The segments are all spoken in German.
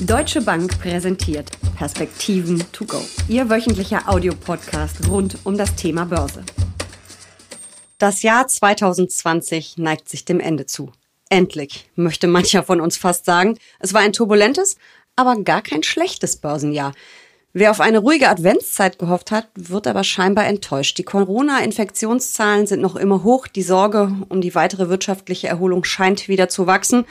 Deutsche Bank präsentiert Perspektiven to go. Ihr wöchentlicher Audiopodcast rund um das Thema Börse. Das Jahr 2020 neigt sich dem Ende zu. Endlich, möchte mancher von uns fast sagen. Es war ein turbulentes, aber gar kein schlechtes Börsenjahr. Wer auf eine ruhige Adventszeit gehofft hat, wird aber scheinbar enttäuscht. Die Corona-Infektionszahlen sind noch immer hoch. Die Sorge um die weitere wirtschaftliche Erholung scheint wieder zu wachsen.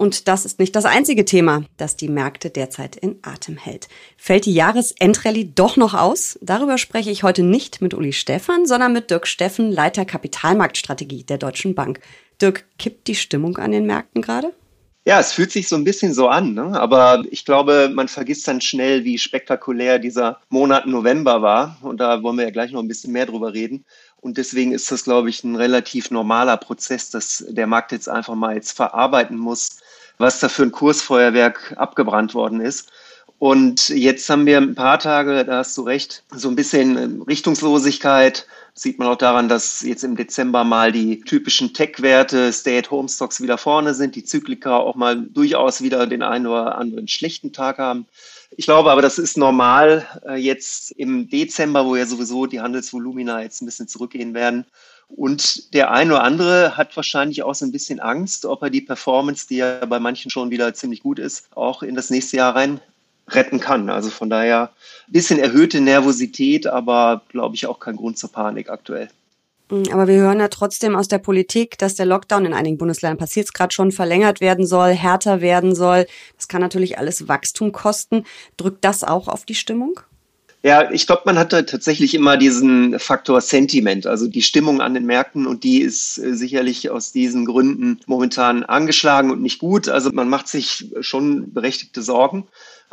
Und das ist nicht das einzige Thema, das die Märkte derzeit in Atem hält. Fällt die Jahresendrallye doch noch aus? Darüber spreche ich heute nicht mit Uli Stephan, sondern mit Dirk Steffen, Leiter Kapitalmarktstrategie der Deutschen Bank. Dirk, kippt die Stimmung an den Märkten gerade? Ja, es fühlt sich so ein bisschen so an, ne? aber ich glaube, man vergisst dann schnell, wie spektakulär dieser Monat November war. Und da wollen wir ja gleich noch ein bisschen mehr drüber reden. Und deswegen ist das, glaube ich, ein relativ normaler Prozess, dass der Markt jetzt einfach mal jetzt verarbeiten muss, was da für ein Kursfeuerwerk abgebrannt worden ist. Und jetzt haben wir ein paar Tage, da hast du recht, so ein bisschen Richtungslosigkeit. sieht man auch daran, dass jetzt im Dezember mal die typischen Tech-Werte, Stay-at-Home-Stocks wieder vorne sind, die Zyklika auch mal durchaus wieder den einen oder anderen schlechten Tag haben. Ich glaube aber, das ist normal äh, jetzt im Dezember, wo ja sowieso die Handelsvolumina jetzt ein bisschen zurückgehen werden. Und der eine oder andere hat wahrscheinlich auch so ein bisschen Angst, ob er die Performance, die ja bei manchen schon wieder ziemlich gut ist, auch in das nächste Jahr rein retten kann. Also von daher ein bisschen erhöhte Nervosität, aber glaube ich auch kein Grund zur Panik aktuell. Mm, aber wir hören ja trotzdem aus der Politik, dass der Lockdown in einigen Bundesländern passiert es gerade schon verlängert werden soll, härter werden soll. Das kann natürlich alles Wachstum kosten. Drückt das auch auf die Stimmung? Ja, ich glaube, man hat da tatsächlich immer diesen Faktor Sentiment, also die Stimmung an den Märkten und die ist äh, sicherlich aus diesen Gründen momentan angeschlagen und nicht gut. Also man macht sich schon berechtigte Sorgen.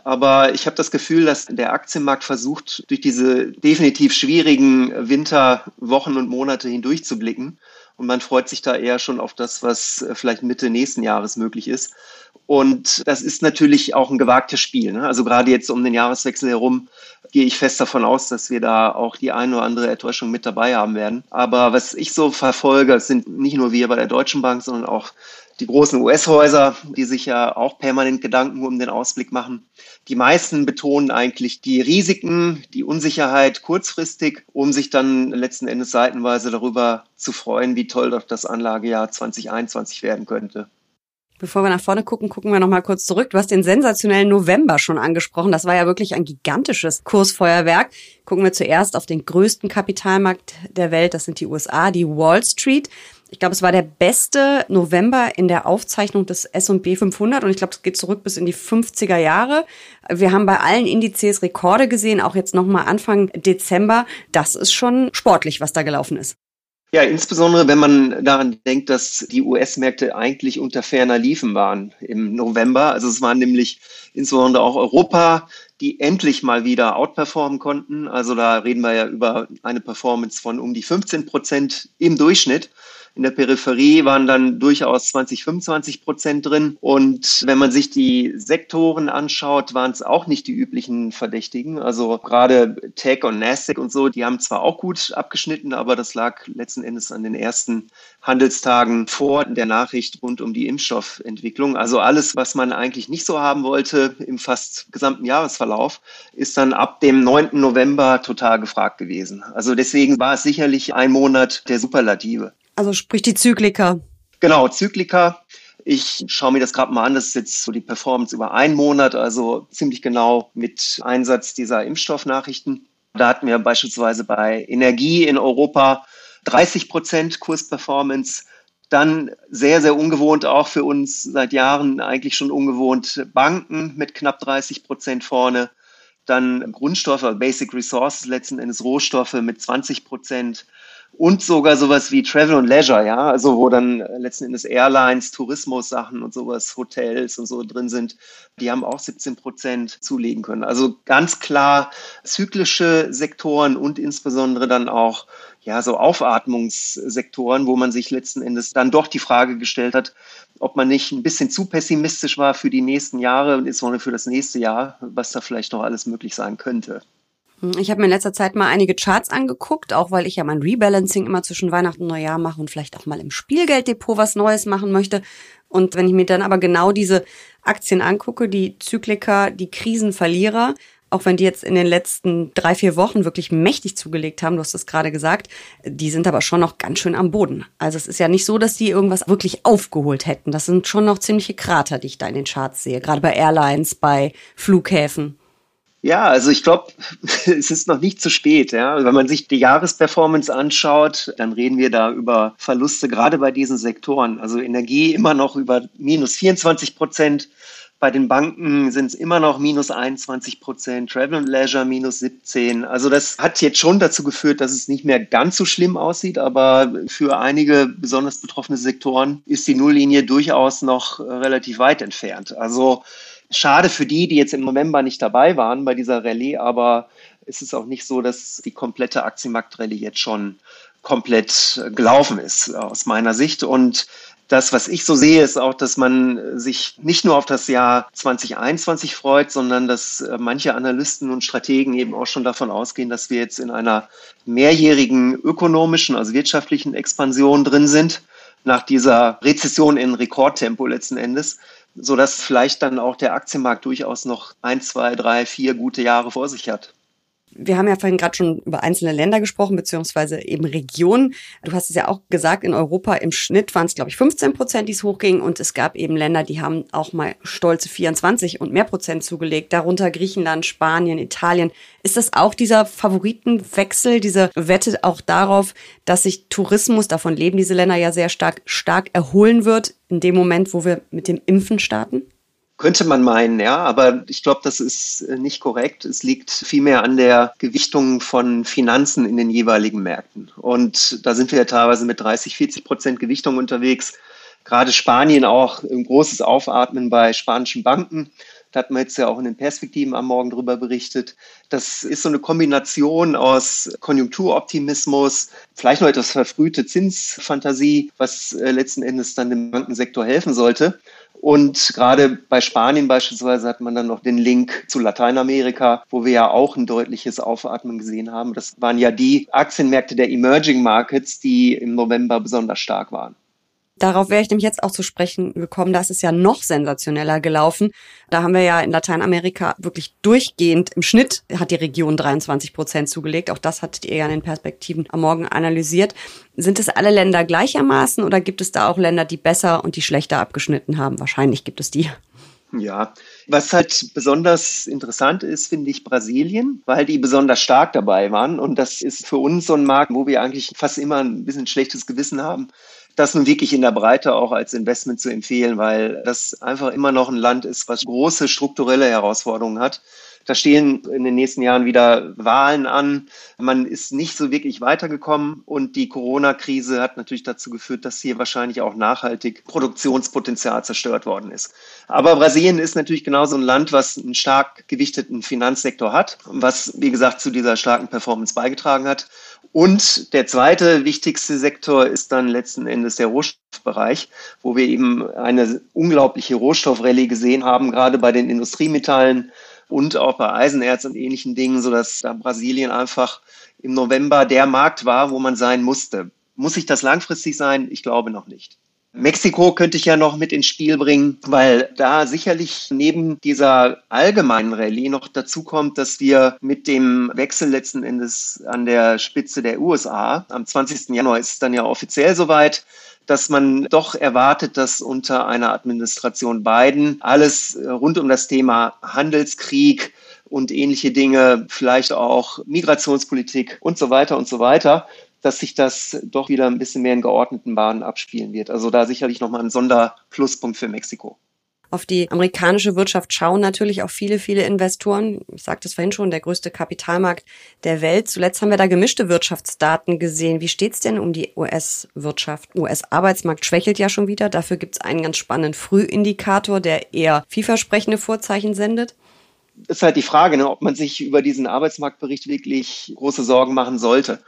Aber ich habe das Gefühl, dass der Aktienmarkt versucht, durch diese definitiv schwierigen Winterwochen und Monate hindurchzublicken. Und man freut sich da eher schon auf das, was äh, vielleicht Mitte nächsten Jahres möglich ist. Und das ist natürlich auch ein gewagtes Spiel. Ne? Also gerade jetzt um den Jahreswechsel herum gehe ich fest davon aus, dass wir da auch die eine oder andere Enttäuschung mit dabei haben werden. Aber was ich so verfolge, sind nicht nur wir bei der Deutschen Bank, sondern auch die großen US-Häuser, die sich ja auch permanent Gedanken um den Ausblick machen. Die meisten betonen eigentlich die Risiken, die Unsicherheit kurzfristig, um sich dann letzten Endes seitenweise darüber zu freuen, wie toll doch das Anlagejahr 2021 werden könnte. Bevor wir nach vorne gucken, gucken wir noch mal kurz zurück. Du hast den sensationellen November schon angesprochen. Das war ja wirklich ein gigantisches Kursfeuerwerk. Gucken wir zuerst auf den größten Kapitalmarkt der Welt. Das sind die USA, die Wall Street. Ich glaube, es war der beste November in der Aufzeichnung des S&P 500 und ich glaube, es geht zurück bis in die 50er Jahre. Wir haben bei allen Indizes Rekorde gesehen, auch jetzt nochmal Anfang Dezember. Das ist schon sportlich, was da gelaufen ist. Ja, insbesondere wenn man daran denkt, dass die US-Märkte eigentlich unter ferner Liefen waren im November. Also es waren nämlich insbesondere auch Europa, die endlich mal wieder outperformen konnten. Also da reden wir ja über eine Performance von um die 15 Prozent im Durchschnitt. In der Peripherie waren dann durchaus 20, 25 Prozent drin. Und wenn man sich die Sektoren anschaut, waren es auch nicht die üblichen Verdächtigen. Also gerade Tech und Nasdaq und so, die haben zwar auch gut abgeschnitten, aber das lag letzten Endes an den ersten Handelstagen vor der Nachricht rund um die Impfstoffentwicklung. Also alles, was man eigentlich nicht so haben wollte im fast gesamten Jahresverlauf, ist dann ab dem 9. November total gefragt gewesen. Also deswegen war es sicherlich ein Monat der Superlative. Also sprich die Zyklika. Genau, Zyklika. Ich schaue mir das gerade mal an. Das ist jetzt so die Performance über einen Monat, also ziemlich genau mit Einsatz dieser Impfstoffnachrichten. Da hatten wir beispielsweise bei Energie in Europa 30 Prozent Kursperformance. Dann sehr, sehr ungewohnt auch für uns seit Jahren eigentlich schon ungewohnt Banken mit knapp 30 Prozent vorne. Dann Grundstoffe, Basic Resources, letzten Endes Rohstoffe mit 20 Prozent und sogar sowas wie Travel und Leisure, ja, also wo dann letzten Endes Airlines, Tourismus-Sachen und sowas, Hotels und so drin sind, die haben auch 17 Prozent zulegen können. Also ganz klar zyklische Sektoren und insbesondere dann auch ja, so Aufatmungssektoren, wo man sich letzten Endes dann doch die Frage gestellt hat, ob man nicht ein bisschen zu pessimistisch war für die nächsten Jahre und insbesondere für das nächste Jahr, was da vielleicht noch alles möglich sein könnte. Ich habe mir in letzter Zeit mal einige Charts angeguckt, auch weil ich ja mein Rebalancing immer zwischen Weihnachten und Neujahr mache und vielleicht auch mal im Spielgelddepot was Neues machen möchte. Und wenn ich mir dann aber genau diese Aktien angucke, die Zykliker, die Krisenverlierer, auch wenn die jetzt in den letzten drei, vier Wochen wirklich mächtig zugelegt haben, du hast es gerade gesagt, die sind aber schon noch ganz schön am Boden. Also es ist ja nicht so, dass die irgendwas wirklich aufgeholt hätten. Das sind schon noch ziemliche Krater, die ich da in den Charts sehe, gerade bei Airlines, bei Flughäfen. Ja, also ich glaube, es ist noch nicht zu spät. Ja. Wenn man sich die Jahresperformance anschaut, dann reden wir da über Verluste gerade bei diesen Sektoren. Also Energie immer noch über minus 24 Prozent, bei den Banken sind es immer noch minus 21 Prozent, Travel and Leisure minus 17. Also das hat jetzt schon dazu geführt, dass es nicht mehr ganz so schlimm aussieht, aber für einige besonders betroffene Sektoren ist die Nulllinie durchaus noch relativ weit entfernt. Also schade für die, die jetzt im November nicht dabei waren bei dieser Rallye, aber es ist auch nicht so, dass die komplette Aktienmarktrallye jetzt schon komplett gelaufen ist aus meiner Sicht. Und das, was ich so sehe, ist auch, dass man sich nicht nur auf das Jahr 2021 freut, sondern dass äh, manche Analysten und Strategen eben auch schon davon ausgehen, dass wir jetzt in einer mehrjährigen ökonomischen, also wirtschaftlichen Expansion drin sind, nach dieser Rezession in Rekordtempo letzten Endes, so dass vielleicht dann auch der Aktienmarkt durchaus noch ein, zwei, drei, vier gute Jahre vor sich hat. Wir haben ja vorhin gerade schon über einzelne Länder gesprochen, beziehungsweise eben Regionen. Du hast es ja auch gesagt, in Europa im Schnitt waren es, glaube ich, 15 Prozent, die es hochging. Und es gab eben Länder, die haben auch mal stolze 24 und mehr Prozent zugelegt. Darunter Griechenland, Spanien, Italien. Ist das auch dieser Favoritenwechsel, diese Wette auch darauf, dass sich Tourismus, davon leben diese Länder ja sehr stark, stark erholen wird, in dem Moment, wo wir mit dem Impfen starten? Könnte man meinen, ja, aber ich glaube, das ist äh, nicht korrekt. Es liegt vielmehr an der Gewichtung von Finanzen in den jeweiligen Märkten. Und da sind wir ja teilweise mit 30, 40 Prozent Gewichtung unterwegs. Gerade Spanien auch ein großes Aufatmen bei spanischen Banken. Da hat man jetzt ja auch in den Perspektiven am Morgen drüber berichtet. Das ist so eine Kombination aus Konjunkturoptimismus, vielleicht noch etwas verfrühte Zinsfantasie, was äh, letzten Endes dann dem Bankensektor helfen sollte. Und gerade bei Spanien beispielsweise hat man dann noch den Link zu Lateinamerika, wo wir ja auch ein deutliches Aufatmen gesehen haben. Das waren ja die Aktienmärkte der Emerging Markets, die im November besonders stark waren. Darauf wäre ich nämlich jetzt auch zu sprechen gekommen. Das ist ja noch sensationeller gelaufen. Da haben wir ja in Lateinamerika wirklich durchgehend im Schnitt hat die Region 23 Prozent zugelegt. Auch das hattet ihr ja in den Perspektiven am Morgen analysiert. Sind es alle Länder gleichermaßen oder gibt es da auch Länder, die besser und die schlechter abgeschnitten haben? Wahrscheinlich gibt es die. Ja, was halt besonders interessant ist, finde ich Brasilien, weil die besonders stark dabei waren. Und das ist für uns so ein Markt, wo wir eigentlich fast immer ein bisschen schlechtes Gewissen haben, das nun wirklich in der Breite auch als Investment zu empfehlen, weil das einfach immer noch ein Land ist, was große strukturelle Herausforderungen hat. Da stehen in den nächsten Jahren wieder Wahlen an. Man ist nicht so wirklich weitergekommen und die Corona-Krise hat natürlich dazu geführt, dass hier wahrscheinlich auch nachhaltig Produktionspotenzial zerstört worden ist. Aber Brasilien ist natürlich genauso ein Land, was einen stark gewichteten Finanzsektor hat, was, wie gesagt, zu dieser starken Performance beigetragen hat. Und der zweite wichtigste Sektor ist dann letzten Endes der Rohstoffbereich, wo wir eben eine unglaubliche Rohstoffrallye gesehen haben, gerade bei den Industriemetallen, und auch bei Eisenerz und ähnlichen Dingen, sodass da Brasilien einfach im November der Markt war, wo man sein musste. Muss sich das langfristig sein? Ich glaube noch nicht. Mexiko könnte ich ja noch mit ins Spiel bringen, weil da sicherlich neben dieser allgemeinen Rallye noch dazu kommt, dass wir mit dem Wechsel letzten Endes an der Spitze der USA, am 20. Januar ist es dann ja offiziell soweit, dass man doch erwartet, dass unter einer Administration Biden alles rund um das Thema Handelskrieg und ähnliche Dinge, vielleicht auch Migrationspolitik und so weiter und so weiter, dass sich das doch wieder ein bisschen mehr in geordneten Bahnen abspielen wird. Also da sicherlich nochmal ein Sonderpluspunkt für Mexiko. Auf die amerikanische Wirtschaft schauen natürlich auch viele, viele Investoren. Ich sagte es vorhin schon, der größte Kapitalmarkt der Welt. Zuletzt haben wir da gemischte Wirtschaftsdaten gesehen. Wie steht's denn um die US-Wirtschaft? US-Arbeitsmarkt schwächelt ja schon wieder. Dafür gibt's einen ganz spannenden Frühindikator, der eher vielversprechende Vorzeichen sendet ist halt die Frage, ne, ob man sich über diesen Arbeitsmarktbericht wirklich große Sorgen machen sollte.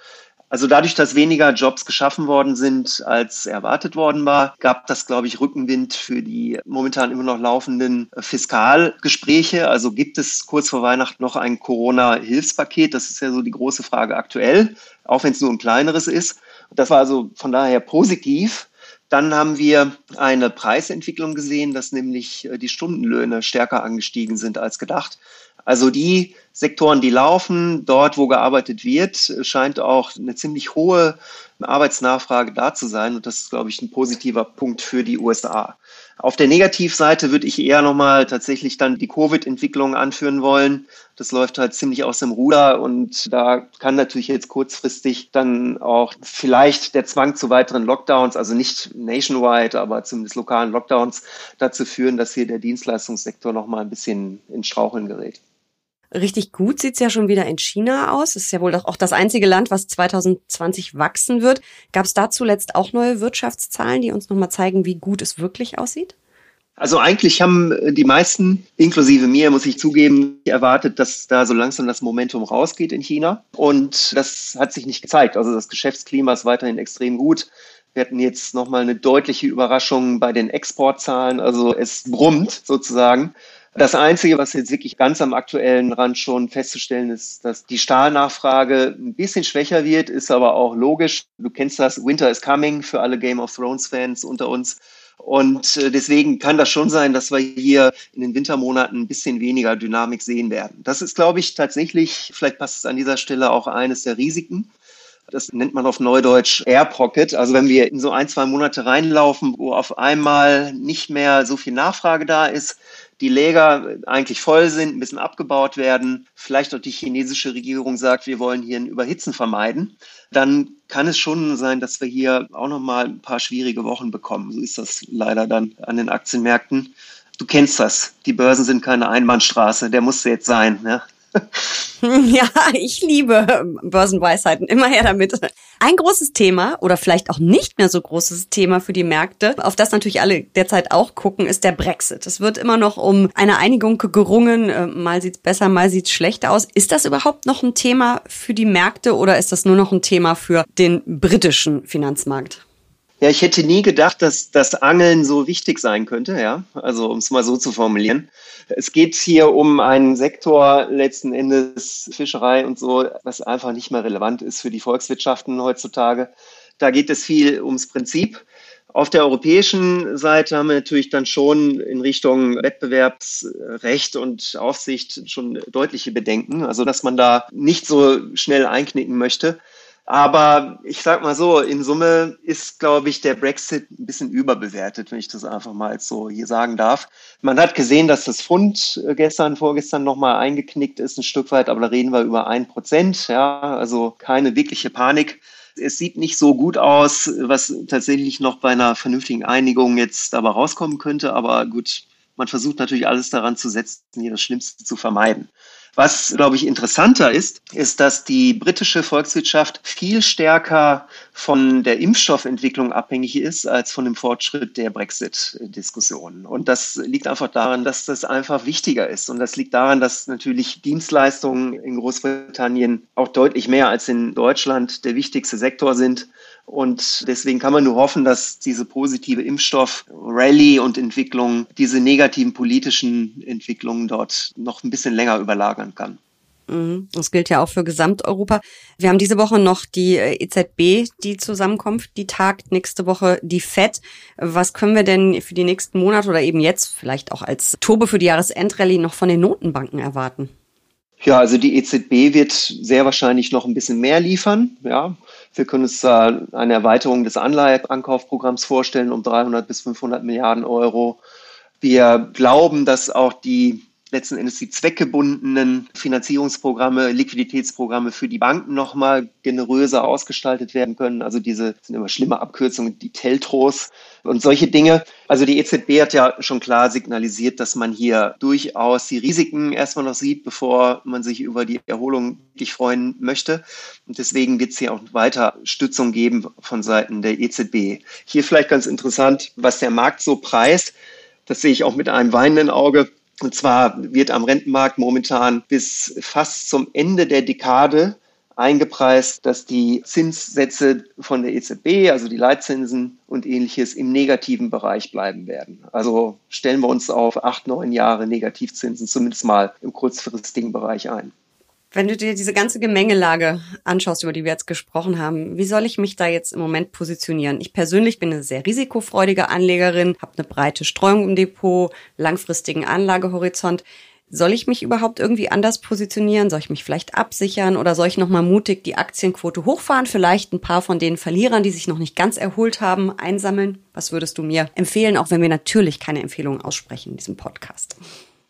Also dadurch, dass weniger Jobs geschaffen worden sind, als erwartet worden war, gab das, glaube ich, Rückenwind für die momentan immer noch laufenden Fiskalgespräche. Also gibt es kurz vor Weihnachten noch ein Corona-Hilfspaket? Das ist ja so die große Frage aktuell, auch wenn es nur ein kleineres ist. Das war also von daher positiv. Dann haben wir eine Preisentwicklung gesehen, dass nämlich äh, die Stundenlöhne stärker angestiegen sind als gedacht. Also die Sektoren, die laufen, dort, wo gearbeitet wird, scheint auch eine ziemlich hohe Arbeitsnachfrage da zu sein. Und das ist, glaube ich, ein positiver Punkt für die USA. Auf der Negativseite würde ich eher nochmal tatsächlich dann die Covid-Entwicklung anführen wollen. Das läuft halt ziemlich aus dem Ruder und da kann natürlich jetzt kurzfristig dann auch vielleicht der Zwang zu weiteren Lockdowns, also nicht nationwide, aber zumindest lokalen Lockdowns, dazu führen, dass hier der Dienstleistungssektor nochmal ein bisschen in Straucheln gerät. Richtig gut sieht's ja schon wieder in China aus. Es ist ja wohl auch das einzige Land, was 2020 wachsen wird. Gab es da zuletzt auch neue Wirtschaftszahlen, die uns nochmal zeigen, wie gut es wirklich aussieht? Also eigentlich haben die meisten, inklusive mir, muss ich zugeben, erwartet, dass da so langsam das Momentum rausgeht in China. Und das hat sich nicht gezeigt. Also das Geschäftsklima ist weiterhin extrem gut. Wir hatten jetzt nochmal eine deutliche Überraschung bei den Exportzahlen. Also es brummt sozusagen. Das Einzige, was jetzt wirklich ganz am aktuellen Rand schon festzustellen ist, dass die Stahlnachfrage ein bisschen schwächer wird, ist aber auch logisch. Du kennst das, Winter is coming für alle Game of Thrones Fans unter uns. Und äh, deswegen kann das schon sein, dass wir hier in den Wintermonaten ein bisschen weniger Dynamik sehen werden. Das ist, glaube ich, tatsächlich, vielleicht passt es an dieser Stelle auch eines der Risiken. Das nennt man auf Neudeutsch Air Pocket. Also wenn wir in so ein, zwei Monate reinlaufen, wo auf einmal nicht mehr so viel Nachfrage da ist, die Läger eigentlich voll sind, ein bisschen abgebaut werden, vielleicht auch die chinesische Regierung sagt, wir wollen hier ein Überhitzen vermeiden, dann kann es schon sein, dass wir hier auch noch mal ein paar schwierige Wochen bekommen. So ist das leider dann an den Aktienmärkten. Du kennst das. Die Börsen sind keine Einbahnstraße. Der muss jetzt sein. Ne? Ja, ich liebe Börsenweisheiten. Immer her damit. Ein großes Thema oder vielleicht auch nicht mehr so großes Thema für die Märkte, auf das natürlich alle derzeit auch gucken, ist der Brexit. Es wird immer noch um eine Einigung gerungen. Äh, mal sieht's besser, mal sieht's schlechter aus. Ist das überhaupt noch ein Thema für die Märkte oder ist das nur noch ein Thema für den britischen Finanzmarkt? Ja, ich hätte nie gedacht, dass das Angeln so wichtig sein könnte, ja. Also, um es mal so zu formulieren. Es geht hier um einen Sektor letzten Endes Fischerei und so, was einfach nicht mehr relevant ist für die Volkswirtschaften heutzutage. Da geht es viel ums Prinzip. Auf der europäischen Seite haben wir natürlich dann schon in Richtung Wettbewerbsrecht und Aufsicht schon deutliche Bedenken, also dass man da nicht so schnell einknicken möchte. Aber ich sag mal so, in Summe ist, glaube ich, der Brexit ein bisschen überbewertet, wenn ich das einfach mal so hier sagen darf. Man hat gesehen, dass das Pfund gestern, vorgestern nochmal eingeknickt ist, ein Stück weit, aber da reden wir über ein Prozent, ja, also keine wirkliche Panik. Es sieht nicht so gut aus, was tatsächlich noch bei einer vernünftigen Einigung jetzt dabei rauskommen könnte, aber gut, man versucht natürlich alles daran zu setzen, hier das Schlimmste zu vermeiden. Was, glaube ich, interessanter ist, ist, dass die britische Volkswirtschaft viel stärker von der Impfstoffentwicklung abhängig ist als von dem Fortschritt der Brexit-Diskussion. Und das liegt einfach daran, dass das einfach wichtiger ist. Und das liegt daran, dass natürlich Dienstleistungen in Großbritannien auch deutlich mehr als in Deutschland der wichtigste Sektor sind. Und deswegen kann man nur hoffen, dass diese positive Impfstoff-Rally und Entwicklung diese negativen politischen Entwicklungen dort noch ein bisschen länger überlagern kann. Mhm. Das gilt ja auch für Gesamteuropa. Wir haben diese Woche noch die äh, EZB, die Zusammenkunft, die tagt nächste Woche die FED. Was können wir denn für die nächsten Monate oder eben jetzt vielleicht auch als Turbo für die Jahresendrallye noch von den Notenbanken erwarten? Ja, also die EZB wird sehr wahrscheinlich noch ein bisschen mehr liefern. Ja, wir können uns da eine Erweiterung des Anleiheankaufprogramms vorstellen um 300 bis 500 Milliarden Euro. Wir glauben, dass auch die letzten Endes die zweckgebundenen Finanzierungsprogramme, Liquiditätsprogramme für die Banken nochmal generöser ausgestaltet werden können. Also diese sind immer schlimme Abkürzungen, die Teltros und solche Dinge. Also die EZB hat ja schon klar signalisiert, dass man hier durchaus die Risiken erstmal noch sieht, bevor man sich über die Erholung wirklich freuen möchte. Und deswegen wird es hier auch weiter Stützung geben von Seiten der EZB. Hier vielleicht ganz interessant, was der Markt so preist. Das sehe ich auch mit einem weinenden Auge. Und zwar wird am Rentenmarkt momentan bis fast zum Ende der Dekade eingepreist, dass die Zinssätze von der EZB, also die Leitzinsen und ähnliches, im negativen Bereich bleiben werden. Also stellen wir uns auf acht, neun Jahre Negativzinsen zumindest mal im kurzfristigen Bereich ein. Wenn du dir diese ganze Gemengelage anschaust, über die wir jetzt gesprochen haben, wie soll ich mich da jetzt im Moment positionieren? Ich persönlich bin eine sehr risikofreudige Anlegerin, habe eine breite Streuung im Depot, langfristigen Anlagehorizont. Soll ich mich überhaupt irgendwie anders positionieren? Soll ich mich vielleicht absichern oder soll ich nochmal mutig die Aktienquote hochfahren? Vielleicht ein paar von den Verlierern, die sich noch nicht ganz erholt haben, einsammeln? Was würdest du mir empfehlen, auch wenn wir natürlich keine Empfehlungen aussprechen in diesem Podcast?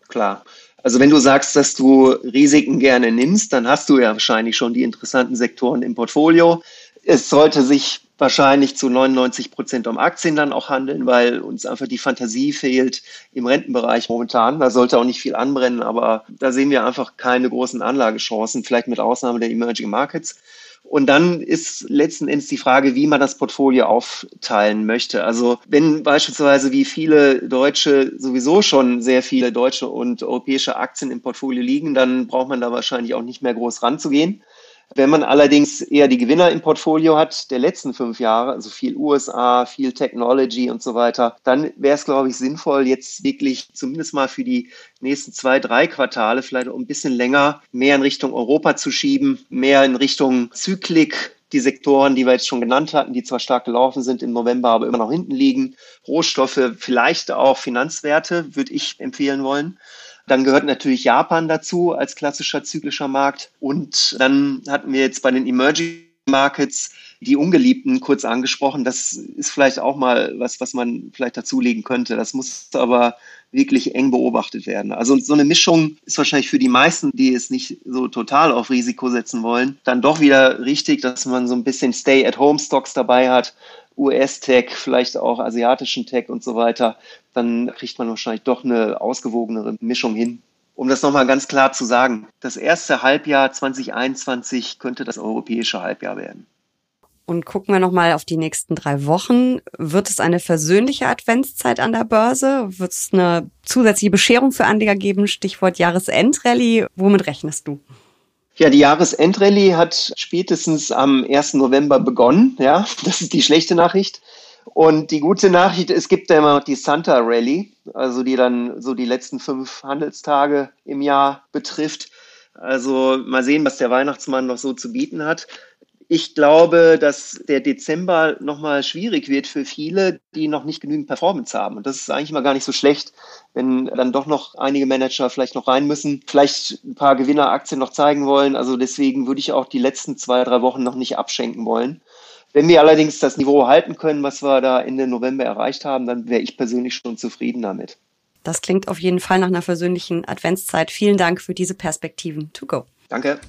Klar. Also wenn du sagst, dass du Risiken gerne nimmst, dann hast du ja wahrscheinlich schon die interessanten Sektoren im Portfolio. Es sollte sich wahrscheinlich zu 99 Prozent um Aktien dann auch handeln, weil uns einfach die Fantasie fehlt im Rentenbereich momentan. Da sollte auch nicht viel anbrennen, aber da sehen wir einfach keine großen Anlagechancen, vielleicht mit Ausnahme der Emerging Markets. Und dann ist letzten Endes die Frage, wie man das Portfolio aufteilen möchte. Also wenn beispielsweise wie viele Deutsche sowieso schon sehr viele deutsche und europäische Aktien im Portfolio liegen, dann braucht man da wahrscheinlich auch nicht mehr groß ranzugehen. Wenn man allerdings eher die Gewinner im Portfolio hat der letzten fünf Jahre, also viel USA, viel Technology und so weiter, dann wäre es, glaube ich, sinnvoll, jetzt wirklich zumindest mal für die nächsten zwei, drei Quartale vielleicht auch ein bisschen länger mehr in Richtung Europa zu schieben, mehr in Richtung Zyklik, die Sektoren, die wir jetzt schon genannt hatten, die zwar stark gelaufen sind im November, aber immer noch hinten liegen. Rohstoffe, vielleicht auch Finanzwerte, würde ich empfehlen wollen. Dann gehört natürlich Japan dazu als klassischer zyklischer Markt. Und dann hatten wir jetzt bei den Emerging Markets die Ungeliebten kurz angesprochen. Das ist vielleicht auch mal was, was man vielleicht dazulegen könnte. Das muss aber wirklich eng beobachtet werden. Also so eine Mischung ist wahrscheinlich für die meisten, die es nicht so total auf Risiko setzen wollen, dann doch wieder richtig, dass man so ein bisschen Stay-at-Home-Stocks dabei hat US-Tech, vielleicht auch asiatischen Tech und so weiter, dann kriegt man wahrscheinlich doch eine ausgewogenere Mischung hin. Um das nochmal ganz klar zu sagen, das erste Halbjahr 2021 könnte das europäische Halbjahr werden. Und gucken wir nochmal auf die nächsten drei Wochen. Wird es eine versöhnliche Adventszeit an der Börse? Wird es eine zusätzliche Bescherung für Anleger geben? Stichwort Jahresendrallye. Womit rechnest du? Ja, die Jahresendrallye hat spätestens am 1. November begonnen. Ja, das ist die schlechte Nachricht. Und die gute Nachricht, es gibt ja immer noch die Santa Rally, also die dann so die letzten fünf Handelstage im Jahr betrifft. Also mal sehen, was der Weihnachtsmann noch so zu bieten hat. Ich glaube, dass der Dezember nochmal schwierig wird für viele, die noch nicht genügend Performance haben. Und das ist eigentlich mal gar nicht so schlecht, wenn dann doch noch einige Manager vielleicht noch rein müssen, vielleicht ein paar Gewinneraktien noch zeigen wollen. Also deswegen würde ich auch die letzten zwei, drei Wochen noch nicht abschenken wollen. Wenn wir allerdings das Niveau halten können, was wir da Ende November erreicht haben, dann wäre ich persönlich schon zufrieden damit. Das klingt auf jeden Fall nach einer versöhnlichen Adventszeit. Vielen Dank für diese Perspektiven. To go. Danke.